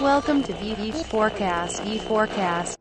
Welcome to VV Forecast. V Forecast.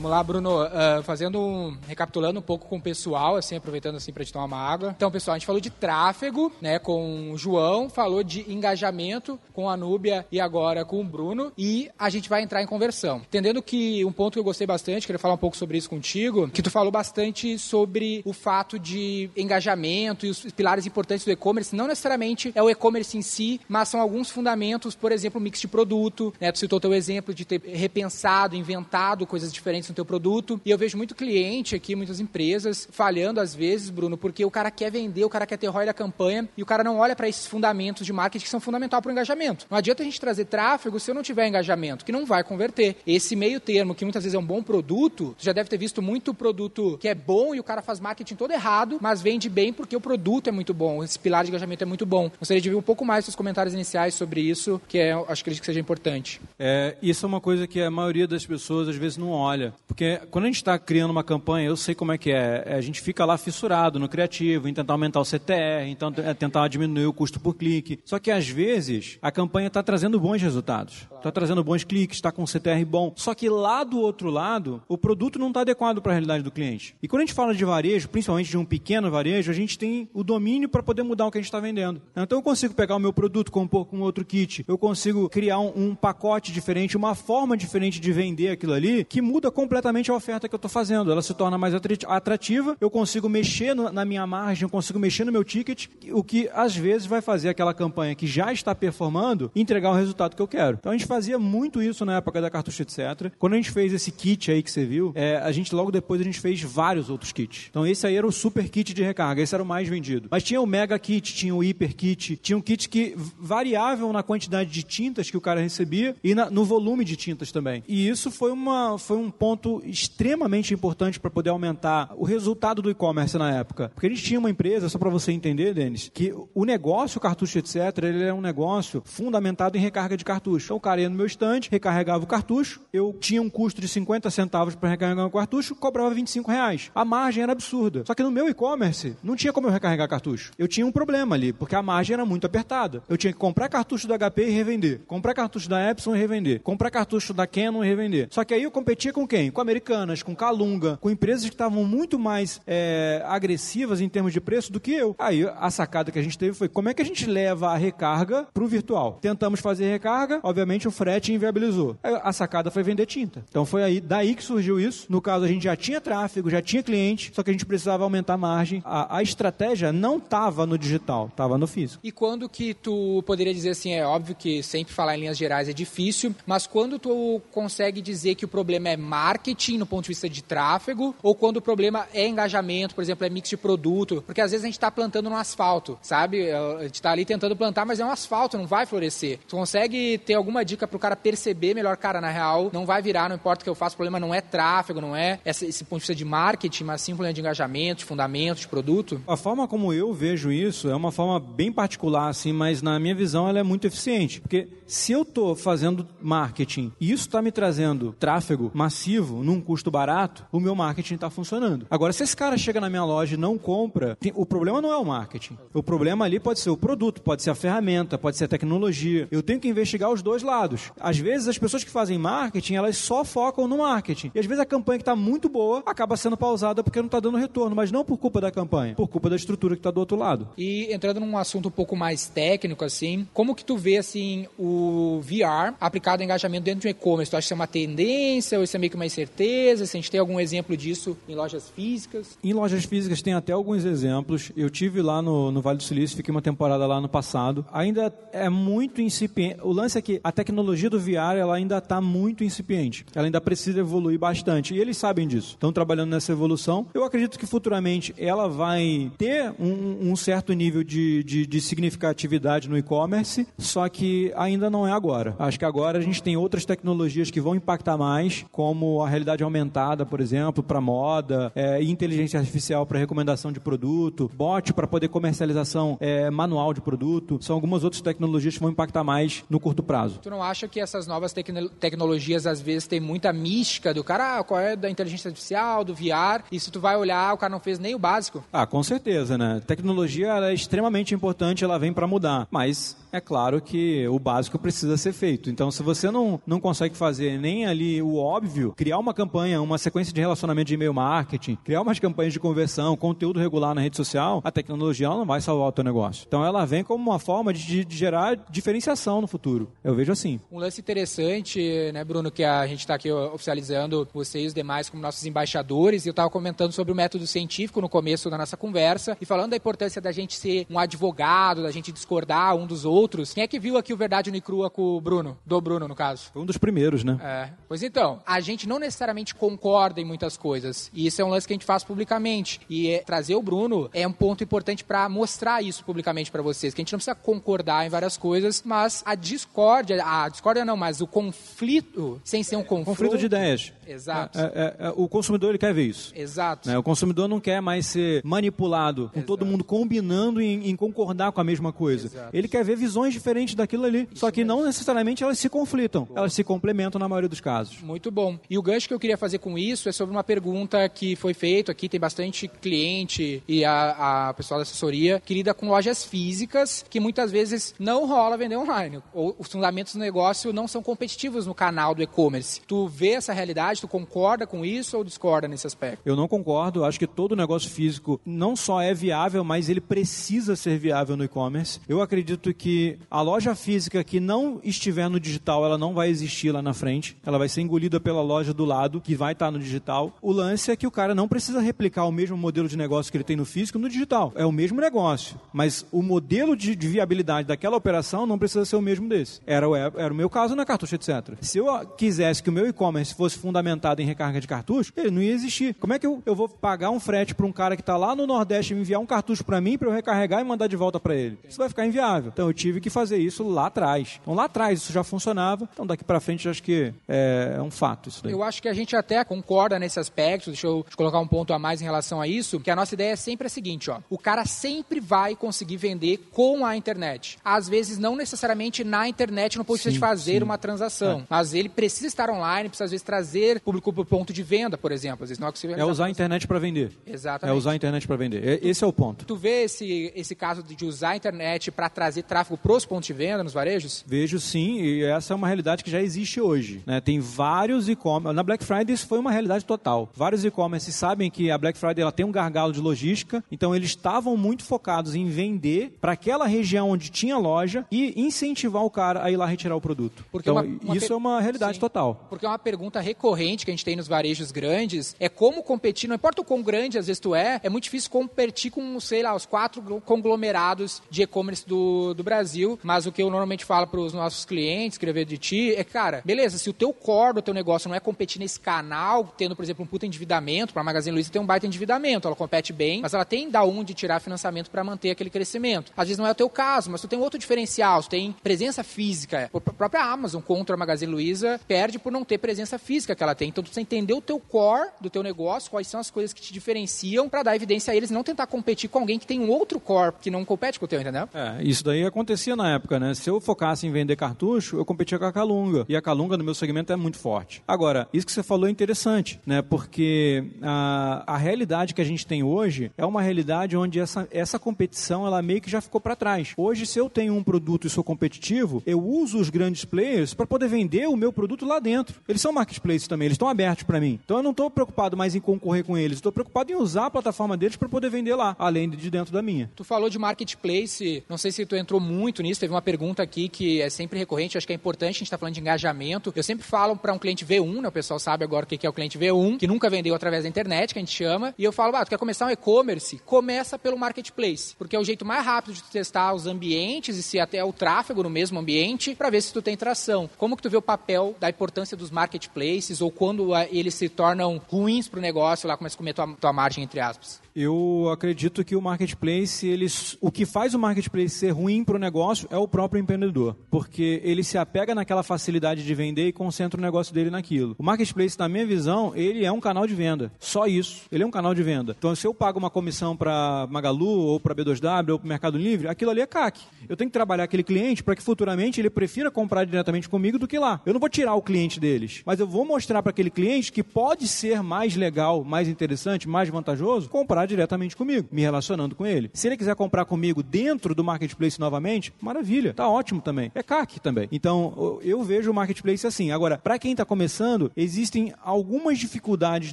Vamos lá, Bruno, uh, fazendo um, recapitulando um pouco com o pessoal, assim, aproveitando assim para te tomar uma água. Então, pessoal, a gente falou de tráfego, né, com o João, falou de engajamento com a Núbia e agora com o Bruno, e a gente vai entrar em conversão. Entendendo que um ponto que eu gostei bastante, queria falar um pouco sobre isso contigo, que tu falou bastante sobre o fato de engajamento e os pilares importantes do e-commerce, não necessariamente é o e-commerce em si, mas são alguns fundamentos, por exemplo, mix de produto, né, tu citou teu exemplo de ter repensado, inventado coisas diferentes no teu produto. E eu vejo muito cliente aqui, muitas empresas, falhando às vezes, Bruno, porque o cara quer vender, o cara quer ter ROI da campanha e o cara não olha para esses fundamentos de marketing que são fundamental para o engajamento. Não adianta a gente trazer tráfego se eu não tiver engajamento, que não vai converter. Esse meio termo, que muitas vezes é um bom produto, você já deve ter visto muito produto que é bom e o cara faz marketing todo errado, mas vende bem porque o produto é muito bom, esse pilar de engajamento é muito bom. Gostaria de ver um pouco mais seus comentários iniciais sobre isso, que é, acho que seja importante. É, isso é uma coisa que a maioria das pessoas às vezes não olha. Porque quando a gente está criando uma campanha, eu sei como é que é. A gente fica lá fissurado no criativo, em tentar aumentar o CTR, então é tentar diminuir o custo por clique. Só que às vezes a campanha está trazendo bons resultados. Está trazendo bons cliques, está com um CTR bom. Só que lá do outro lado, o produto não está adequado para a realidade do cliente. E quando a gente fala de varejo, principalmente de um pequeno varejo, a gente tem o domínio para poder mudar o que a gente está vendendo. Então eu consigo pegar o meu produto, compor com outro kit, eu consigo criar um, um pacote diferente, uma forma diferente de vender aquilo ali, que muda completamente a oferta que eu estou fazendo. Ela se torna mais atrativa, eu consigo mexer na minha margem, eu consigo mexer no meu ticket, o que às vezes vai fazer aquela campanha que já está performando entregar o resultado que eu quero. Então a gente fazia muito isso na época da cartucho, etc. Quando a gente fez esse kit aí que você viu, é, a gente logo depois a gente fez vários outros kits. Então esse aí era o super kit de recarga, esse era o mais vendido. Mas tinha o mega kit, tinha o hiper kit, tinha um kit que variável na quantidade de tintas que o cara recebia e na, no volume de tintas também. E isso foi, uma, foi um ponto extremamente importante para poder aumentar o resultado do e-commerce na época. Porque a gente tinha uma empresa, só para você entender, Denis, que o negócio cartucho, etc., ele é um negócio fundamentado em recarga de cartucho. Então o cara ia no meu estande, recarregava o cartucho, eu tinha um custo de 50 centavos para recarregar o cartucho, cobrava 25 reais. A margem era absurda. Só que no meu e-commerce não tinha como eu recarregar cartucho. Eu tinha um problema ali, porque a margem era muito apertada. Eu tinha que comprar cartucho da HP e revender, comprar cartucho da Epson e revender, comprar cartucho da Canon e revender. Só que aí eu competia com quem? Com Americanas, com Calunga, com empresas que estavam muito mais é, agressivas em termos de preço do que eu. Aí a sacada que a gente teve foi como é que a gente leva a recarga para o virtual. Tentamos fazer recarga, obviamente o frete inviabilizou. Aí a sacada foi vender tinta. Então foi aí daí que surgiu isso. No caso a gente já tinha tráfego, já tinha cliente, só que a gente precisava aumentar a margem. A, a estratégia não estava no digital, estava no físico. E quando que tu poderia dizer assim, é óbvio que sempre falar em linhas gerais é difícil, mas quando tu consegue dizer que o problema é marketing no ponto de vista de tráfego, ou quando o problema é engajamento, por exemplo, é mix de produto, porque às vezes a gente está plantando no asfalto, sabe? A gente está ali tentando plantar, mas é um asfalto, não vai florescer. Tu consegue ter alguma dica para o cara perceber melhor, cara, na real, não vai virar, não importa o que eu faço, o problema não é tráfego, não é esse, esse ponto de vista de marketing, mas sim um problema de engajamento, de fundamento, de produto? A forma como eu vejo isso é uma forma bem particular, assim, mas na minha visão ela é muito eficiente, porque se eu estou fazendo marketing e isso está me trazendo tráfego massivo num custo barato, o meu marketing está funcionando. Agora, se esse cara chega na minha loja e não compra, o problema não é o marketing. O problema ali pode ser o produto, pode ser a ferramenta, pode ser a tecnologia. Eu tenho que investigar os dois lados. Às vezes, as pessoas que fazem marketing, elas só focam no marketing. E às vezes a campanha que está muito boa acaba sendo pausada porque não está dando retorno, mas não por culpa da campanha, por culpa da estrutura que está do outro lado. E entrando num assunto um pouco mais técnico, assim, como que tu vê, assim, o VR aplicado em engajamento dentro de um e-commerce? Tu acha que isso é uma tendência ou isso é meio que uma incerteza? Se a gente tem algum exemplo disso em lojas físicas? Em lojas físicas tem até alguns exemplos. Eu tive lá no, no Vale do Silício, fiquei uma temporada lá no passado. Ainda é muito incipiente. O lance é que a tecnologia do VR ela ainda está muito incipiente. Ela ainda precisa evoluir bastante. E eles sabem disso. Estão trabalhando nessa evolução. Eu acredito que futuramente ela vai ter um, um certo nível de, de, de significatividade no e-commerce, só que ainda não é agora. Acho que agora a gente tem outras tecnologias que vão impactar mais, como a realidade aumentada, por exemplo, para moda, é, inteligência artificial para recomendação de produto, bot para poder comercialização é, manual de produto, são algumas outras tecnologias que vão impactar mais no curto prazo. Tu não acha que essas novas tecno tecnologias às vezes têm muita mística do cara, ah, qual é da inteligência artificial, do VR, e se tu vai olhar, o cara não fez nem o básico? Ah, com certeza, né? Tecnologia é extremamente importante, ela vem para mudar, mas é claro que o básico precisa ser feito. Então, se você não, não consegue fazer nem ali o óbvio, criar uma campanha, uma sequência de relacionamento de e-mail marketing, criar umas campanhas de conversão, conteúdo regular na rede social, a tecnologia não vai salvar o teu negócio. Então, ela vem como uma forma de, de gerar diferenciação no futuro. Eu vejo assim. Um lance interessante, né, Bruno, que a gente está aqui oficializando você e os demais como nossos embaixadores, e eu estava comentando sobre o método científico no começo da nossa conversa, e falando da importância da gente ser um advogado, da gente discordar um dos outros. Quem é que viu aqui o Verdade no Crua com o Bruno? Do Bruno, no caso. Foi um dos primeiros, né? É. Pois então, a gente não necessariamente concorda em muitas coisas, e isso é um lance que a gente faz publicamente. E é, trazer o Bruno é um ponto importante para mostrar isso publicamente para vocês, que a gente não precisa concordar em várias coisas, mas a discórdia, a discórdia não, mas o conflito, sem ser um conflito. Conflito de ideias. Exato. É, é, é, o consumidor ele quer ver isso. Exato. Né? O consumidor não quer mais ser manipulado, com Exato. todo mundo combinando em, em concordar com a mesma coisa. Exato. Ele quer ver visões diferentes daquilo ali. Só que não necessariamente elas se conflitam. Elas se complementam na maioria dos casos. Muito bom. E o gancho que eu queria fazer com isso é sobre uma pergunta que foi feita aqui. Tem bastante cliente e a, a pessoal da assessoria que lida com lojas físicas que muitas vezes não rola vender online. Ou os fundamentos do negócio não são competitivos no canal do e-commerce. Tu vê essa realidade, tu concorda com isso ou discorda nesse aspecto? Eu não concordo. Acho que todo negócio físico não só é viável, mas ele precisa ser viável no e-commerce. Eu acredito que a loja física que não estiver no digital, ela não vai existir lá na frente. Ela vai ser engolida pela loja do lado, que vai estar no digital. O lance é que o cara não precisa replicar o mesmo modelo de negócio que ele tem no físico no digital. É o mesmo negócio, mas o modelo de, de viabilidade daquela operação não precisa ser o mesmo desse. Era, o- era o meu caso na cartucho, etc. Se eu quisesse que o meu e-commerce fosse fundamentado em recarga de cartucho, ele não ia existir. Como é que eu, eu vou pagar um frete para um cara que está lá no Nordeste me enviar um cartucho para mim para eu recarregar e mandar de volta para ele? Isso vai ficar inviável. Então eu tive que fazer isso lá atrás. Então lá atrás isso já funcionava. Então daqui para frente acho que é, é um fato isso daí. Eu acho que a gente até concorda nesse aspecto. Deixa eu colocar um ponto a mais em relação a isso. Que a nossa ideia é sempre a seguinte: ó, o cara sempre vai conseguir vender com a internet. Às vezes, não necessariamente na internet, no ponto de Sim, fazer sim. uma transação. Mas ele precisa estar online, precisa às vezes trazer público para o ponto de venda, por exemplo. Às vezes não é É usar a internet para vender. Exatamente. É usar a internet para vender. É- Esse é o ponto. Tu vê esse, esse caso de usar a internet para trazer tráfego pros pontos de venda nos varejos? Vejo sim, e essa é uma realidade que já existe hoje. né? Tem vários e-commerce. Na Black Friday isso foi uma realidade total. Vários e-commerce sabem que a Black Friday ela tem um gargalo de logística, então eles estavam muito focados em vender para aquela região onde tinha loja e incentivar o cara a ir lá retirar o produto. Porque então, uma- uma isso per- é uma realidade Sim. total. Porque é uma pergunta recorrente que a gente tem nos varejos grandes é como competir, não importa o quão grande às vezes tu é, é muito difícil competir com, sei lá, os quatro glo- conglomerados de e-commerce do, do Brasil, mas o que eu normalmente falo para os nossos clientes, escrever de ti, é, cara, beleza, se o teu core do teu negócio não é competir nesse canal, tendo, por exemplo, um puta endividamento, para a Magazine Luiza tem um baita endividamento, ela compete bem, mas ela tem da onde tirar financiamento para manter aquele crescimento. Às vezes não é o teu caso, mas tu tem outro diferencial, tu tem presença física. A própria Amazon contra a Magazine Luiza perde por não ter presença física que ela tem. Então tu precisa entender o teu core do teu negócio, quais são as coisas que te diferenciam para dar evidência a eles não tentar competir com alguém que tem um outro core que não compete com o teu, entendeu? É, isso daí acontecia na época, né? Se eu focasse em vender cartucho, eu competia com a Calunga. E a Calunga no meu segmento é muito forte. Agora, isso que você falou é interessante, né? Porque a, a realidade que a gente tem hoje é uma realidade onde essa, essa competição ela meio que já ficou para trás. Hoje, se eu tenho um produto e sou competitivo, eu uso os grandes players para poder vender o meu produto lá dentro. Eles são marketplaces também, eles estão abertos para mim. Então eu não estou preocupado mais em concorrer com eles, estou preocupado em usar a plataforma deles para poder vender lá, além de dentro da minha. Tu falou de marketplace, não sei se tu entrou muito nisso, teve uma pergunta aqui que é sempre recorrente, acho que é importante, a gente está falando de engajamento. Eu sempre falo para um cliente V1, né, o pessoal sabe agora o que é o cliente V1, que nunca vendeu através da internet, que a gente chama, e eu falo, ah, tu quer começar um e-commerce? Começa pelo marketplace, porque é o jeito mais rápido de testar os ambientes e se até o tráfego no mesmo ambiente, para ver se tu tem tração. Como que tu vê o papel da importância dos marketplaces ou quando ah, eles se tornam ruins para o negócio, lá começa a comer tua, tua margem, entre aspas? Eu acredito que o marketplace, eles, o que faz o marketplace ser ruim para o negócio é o próprio empreendedor, porque ele se apega naquela facilidade de vender e concentra o negócio dele naquilo. O marketplace, na minha visão, ele é um canal de venda. Só isso. Ele é um canal de venda. Então, se eu pago uma comissão para Magalu, ou para B2W, ou para Mercado Livre, aquilo ali é CAC. Eu tenho que trabalhar aquele cliente para que futuramente ele prefira comprar diretamente comigo do que lá. Eu não vou tirar o cliente deles, mas eu vou mostrar para aquele cliente que pode ser mais legal, mais interessante, mais vantajoso comprar diretamente comigo, me relacionando com ele. Se ele quiser comprar comigo dentro do marketplace novamente, maravilha, tá ótimo também. É CAC também. Então, eu vejo o marketplace assim. Agora, para quem está começando, existem algumas dificuldades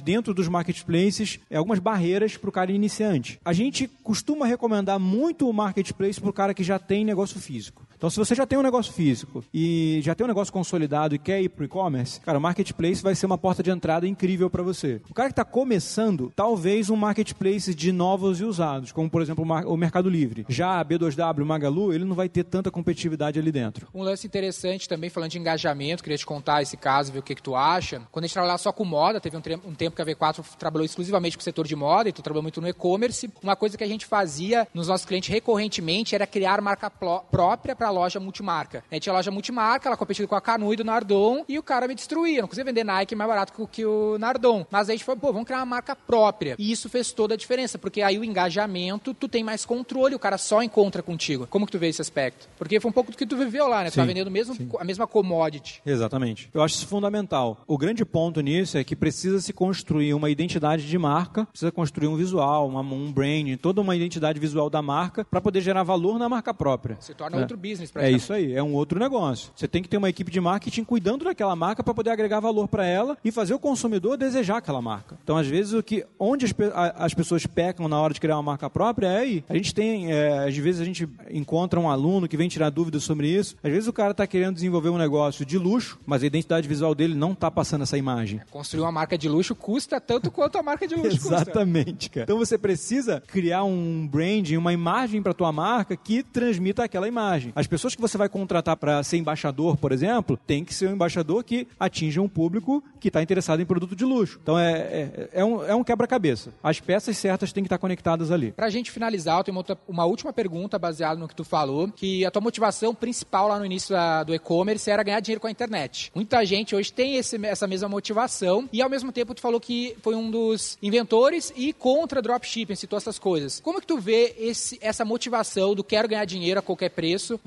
dentro dos marketplaces, é, algumas barreiras para o cara iniciante. A gente costuma recomendar muito o marketplace para o cara que já tem negócio físico. Então, se você já tem um negócio físico e já tem um negócio consolidado e quer ir para o e-commerce, cara, o marketplace vai ser uma porta de entrada incrível para você. O cara que está começando, talvez um marketplace de novos e usados, como por exemplo o Mercado Livre. Já a B2W, Magalu, ele não vai ter tanta competitividade ali dentro. Um lance interessante também, falando de engajamento, queria te contar esse caso, ver o que, que tu acha. Quando a gente trabalhava só com moda, teve um, um tempo que a V4 trabalhou exclusivamente com o setor de moda, e tu trabalhou muito no e-commerce. Uma coisa que a gente fazia nos nossos clientes recorrentemente era criar marca própria para a loja multimarca. A gente tinha loja multimarca, ela competia com a Canu e do Nardon, e o cara me destruía. Não conseguia vender Nike mais barato que o Nardon. Mas a gente falou, pô, vamos criar uma marca própria. E isso fez toda a diferença, porque aí o engajamento, tu tem mais controle, o cara só encontra contigo. Como que tu vê esse aspecto? Porque foi um pouco do que tu viveu lá, né? Tu tá vendendo mesmo a mesma commodity. Exatamente. Eu acho isso fundamental. O grande ponto nisso é que precisa se construir uma identidade de marca, precisa construir um visual, uma, um branding, toda uma identidade visual da marca para poder gerar valor na marca própria. Se torna né? outro business pra É isso aí, é um outro negócio. Você tem que ter uma equipe de marketing cuidando daquela marca para poder agregar valor para ela e fazer o consumidor desejar aquela marca. Então, às vezes, o que onde as, as pessoas pecam na hora de criar uma marca própria é aí. A gente tem, é, às vezes a gente encontra um aluno que vem tirar dúvidas sobre isso. Às vezes o cara está querendo desenvolver um negócio de luxo, mas a identidade visual dele não está passando essa imagem. Construir uma marca de luxo custa tanto quanto a marca de luxo Exatamente, cara. Então você precisa criar um branding, uma imagem para tua marca que transmita aquela imagem. As pessoas que você vai contratar para ser embaixador, por exemplo, tem que ser um embaixador que atinja um público que está interessado em produto de luxo. Então é, é, é um, é um quebra-cabeça. As peças certas têm que estar conectadas ali. Para a gente finalizar, eu tenho uma, outra, uma última pergunta baseada no que tu falou, que a tua motivação principal lá no início da, do e-commerce era ganhar dinheiro com a internet. Muita gente hoje tem esse, essa mesma motivação e ao mesmo tempo tu falou que foi um dos inventores e contra dropshipping, citou essas coisas. Como que tu vê esse, essa motivação do quero ganhar dinheiro a qualquer preço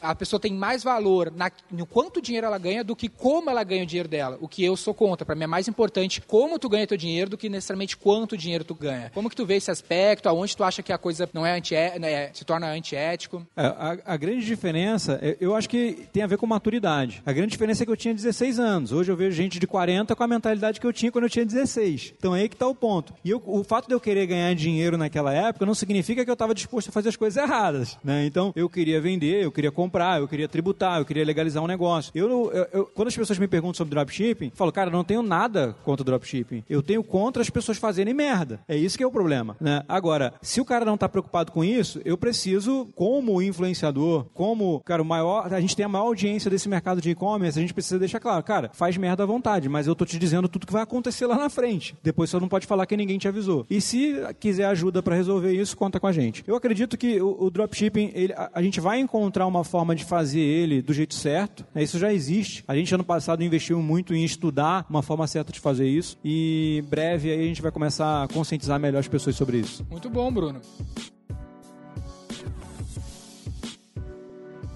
a pessoa tem mais valor na, no quanto dinheiro ela ganha do que como ela ganha o dinheiro dela? O que eu sou contra. Para mim é mais importante como tu ganha teu dinheiro do que necessariamente quanto dinheiro tu ganha. Como que tu vê esse aspecto? Aonde tu acha que a coisa não é anti né, se torna antiético? É, a, a, grande diferença, é, eu acho que tem a ver com maturidade. A grande diferença é que eu tinha 16 anos. Hoje eu vejo gente de 40 com a mentalidade que eu tinha quando eu tinha 16. Então é aí que está o ponto. E eu, o fato de eu querer ganhar dinheiro naquela época não significa que eu estava disposto a fazer as coisas erradas. Né? Então eu queria vender, eu queria comprar, eu queria tributar, eu queria legalizar um negócio. Eu, eu, eu quando as pessoas me perguntam sobre dropshipping, eu falo, cara, não tenho nada contra dropshipping. Eu tenho contra as pessoas fazerem merda. É isso que é o problema. Né? Agora, se o cara não está preocupado com isso, eu preciso, como influenciador, como, cara, o maior. A gente tem a maior audiência desse mercado de e-commerce, a gente precisa deixar claro, cara, faz merda à vontade, mas eu tô te dizendo tudo que vai acontecer lá na frente. Depois você não pode falar que ninguém te avisou. E se quiser ajuda para resolver isso, conta com a gente. Eu acredito que o, o dropshipping, ele, a, a, gente vai encontrar uma forma de fazer ele do jeito certo. Né? Isso já existe. A gente ano passado investiu muito em estudar uma forma certa de fazer isso. E breve aí a gente vai começar a conscientizar melhor as pessoas sobre isso. Muito bom, Bruno.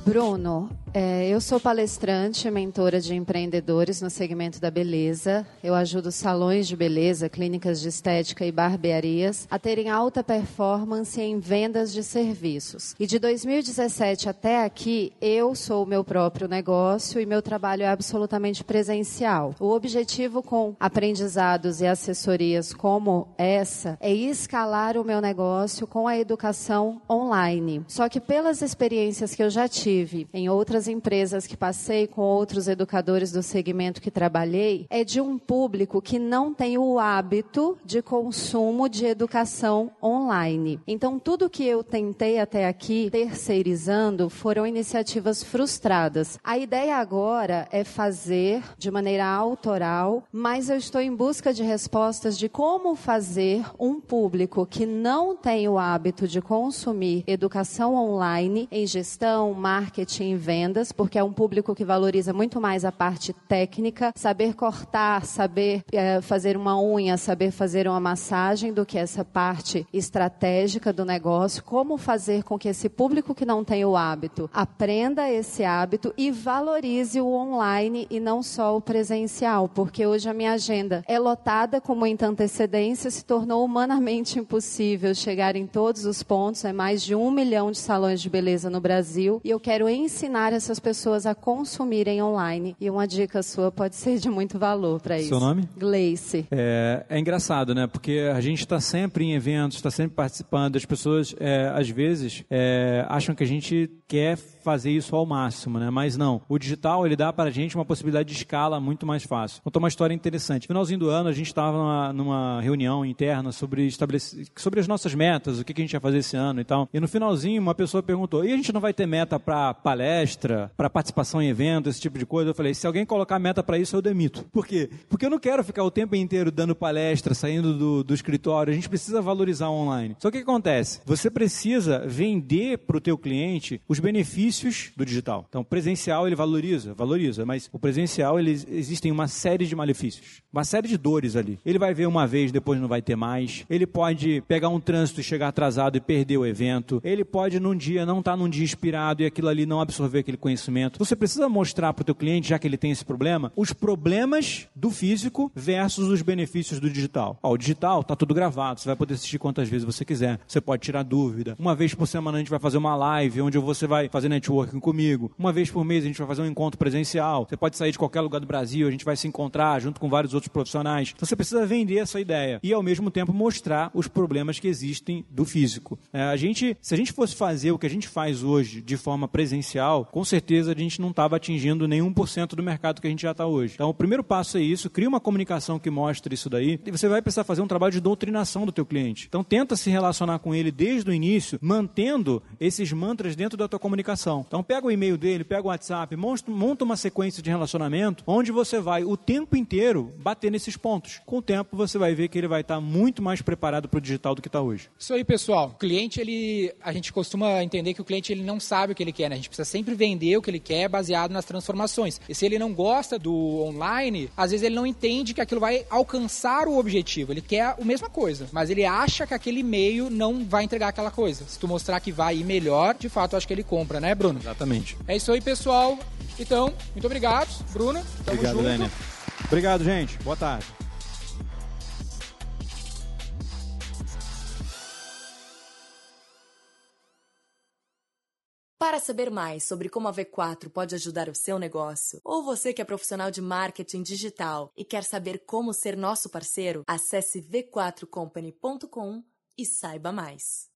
Bruno, é, eu sou palestrante, mentora de empreendedores no segmento da beleza. Eu ajudo salões de beleza, clínicas de estética e barbearias a terem alta performance em vendas de serviços. E de 2017 até aqui, eu sou o meu próprio negócio e meu trabalho é absolutamente presencial. O objetivo com aprendizados e assessorias como essa é escalar o meu negócio com a educação online. Só que pelas experiências que eu já tive em outras outras empresas que passei, com outros educadores do segmento que trabalhei, é de um público que não tem o hábito de consumo de educação online. Então, tudo que eu tentei até aqui terceirizando foram iniciativas frustradas. A ideia agora é fazer de maneira autoral, mas eu estou em busca de respostas de como fazer um público que não tem o hábito de consumir educação online em gestão, marketing venda vendas, porque é um público que valoriza muito mais a parte técnica, saber cortar, saber é, fazer uma unha, saber fazer uma massagem, do que essa parte estratégica do negócio. Como fazer com que esse público que não tem o hábito aprenda esse hábito e valorize o online e não só o presencial, porque hoje a minha agenda é lotada com muita antecedência, se tornou humanamente impossível chegar em todos os pontos, é mais de um milhão de salões de beleza no Brasil, e eu quero ensinar essas pessoas a consumirem online. E uma dica sua pode ser de muito valor para isso. Seu nome? Gleice. É, é engraçado, né? Porque a gente está sempre em eventos, está sempre participando, as pessoas, é, às vezes, é, acham que a gente quer fazer isso ao máximo, né? Mas não. O digital, ele dá para a gente uma possibilidade de escala muito mais fácil. Contou uma história interessante. No finalzinho do ano, a gente estava numa, numa, reunião interna sobre, estabelecer, sobre as nossas metas, o que, que a gente ia fazer esse ano e tal. E no finalzinho, uma pessoa perguntou, e a gente não vai ter meta para palestra, para participação em evento, esse tipo de coisa? Eu falei, se alguém colocar meta para isso, eu demito. Por quê? Porque eu não quero ficar o tempo inteiro dando palestra, saindo do, do escritório. A gente precisa valorizar online. Só que o que acontece? Você precisa vender para o teu cliente os benefícios malefícios do digital. Então, presencial ele valoriza, valoriza, mas o presencial ele existem uma série de malefícios, uma série de dores ali. Ele vai ver uma vez, depois não vai ter mais. Ele pode pegar um trânsito e chegar atrasado e perder o evento. Ele pode num dia não estar tá num dia inspirado e aquilo ali não absorver aquele conhecimento. Você precisa mostrar para o teu cliente, já que ele tem esse problema, os problemas do físico versus os benefícios do digital. Ó, o digital tá tudo gravado, você vai poder assistir quantas vezes você quiser. Você pode tirar dúvida. Uma vez por semana a gente vai fazer uma live onde você vai fazer network networking comigo. Uma vez por mês a gente vai fazer um encontro presencial. Você pode sair de qualquer lugar do Brasil, a gente vai se encontrar junto com vários outros profissionais. Então você precisa vender essa ideia e ao mesmo tempo mostrar os problemas que existem do físico. É, a gente, se a gente fosse fazer o que a gente faz hoje de forma presencial, com certeza a gente não estava atingindo nenhum por cento do mercado que a gente já está hoje. Então o primeiro passo é isso, cria uma comunicação que mostre isso daí e você vai precisar fazer um trabalho de doutrinação do teu cliente. Então tenta se relacionar com ele desde o início, mantendo esses mantras dentro da tua comunicação. Então pega o e-mail dele, pega o WhatsApp, monta uma sequência de relacionamento onde você vai o tempo inteiro bater nesses pontos. Com o tempo você vai ver que ele vai estar muito mais preparado para o digital do que está hoje. Isso aí, pessoal. O cliente, ele, a gente costuma entender que o cliente ele não sabe o que ele quer, né? A gente precisa sempre vender o que ele quer baseado nas transformações. E se ele não gosta do online, às vezes ele não entende que aquilo vai alcançar o objetivo. Ele quer a mesma coisa, mas ele acha que aquele meio não vai entregar aquela coisa. Se tu mostrar que vai ir melhor, de fato, acho que ele compra, né, Bruno? Bruno. Exatamente. É isso aí, pessoal. Então, muito obrigado, Bruno. Tamo Obrigado, Lênia. Obrigado, gente. Boa tarde. Para saber mais sobre como a V4 pode ajudar o seu negócio, ou você que é profissional de marketing digital e quer saber como ser nosso parceiro, acesse v4company.com e saiba mais.